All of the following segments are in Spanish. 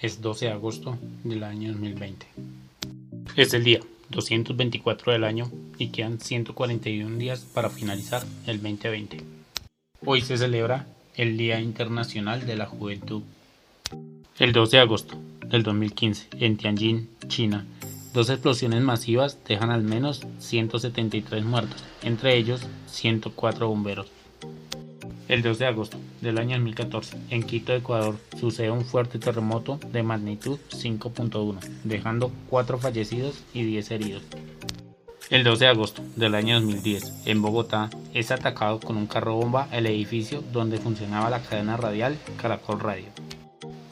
Es 12 de agosto del año 2020. Es el día 224 del año y quedan 141 días para finalizar el 2020. Hoy se celebra el Día Internacional de la Juventud. El 12 de agosto del 2015, en Tianjin, China, dos explosiones masivas dejan al menos 173 muertos, entre ellos 104 bomberos. El 2 de agosto del año 2014, en Quito, Ecuador, sucede un fuerte terremoto de magnitud 5.1, dejando 4 fallecidos y 10 heridos. El 2 de agosto del año 2010, en Bogotá, es atacado con un carro bomba el edificio donde funcionaba la cadena radial Caracol Radio.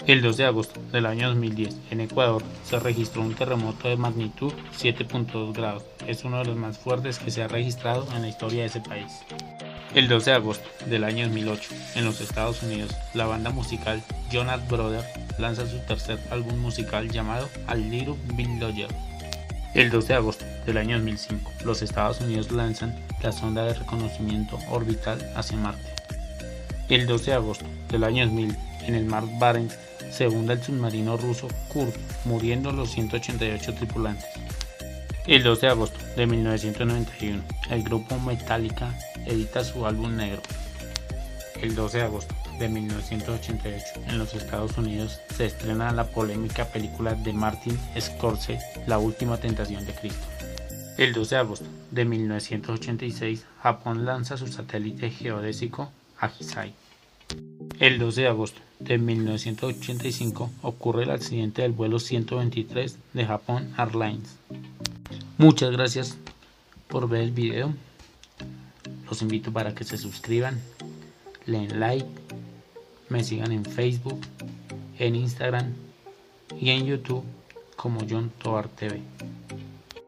El 2 de agosto del año 2010, en Ecuador, se registró un terremoto de magnitud 7.2 grados. Es uno de los más fuertes que se ha registrado en la historia de ese país. El 12 de agosto del año 2008, en los Estados Unidos, la banda musical Jonas Brothers lanza su tercer álbum musical llamado A Little. El 12 de agosto del año 2005, los Estados Unidos lanzan la sonda de reconocimiento orbital hacia Marte. El 12 de agosto del año 2000, en el mar Barents, se hunda el submarino ruso Kursk, muriendo los 188 tripulantes. El 12 de agosto de 1991, el grupo Metallica edita su álbum negro. El 12 de agosto de 1988, en los Estados Unidos se estrena la polémica película de Martin Scorsese, La última tentación de Cristo. El 12 de agosto de 1986, Japón lanza su satélite geodésico Agisai. El 12 de agosto de 1985 ocurre el accidente del vuelo 123 de Japón Airlines. Muchas gracias por ver el video. Los invito para que se suscriban, le den like, me sigan en Facebook, en Instagram y en YouTube como John Tobar TV.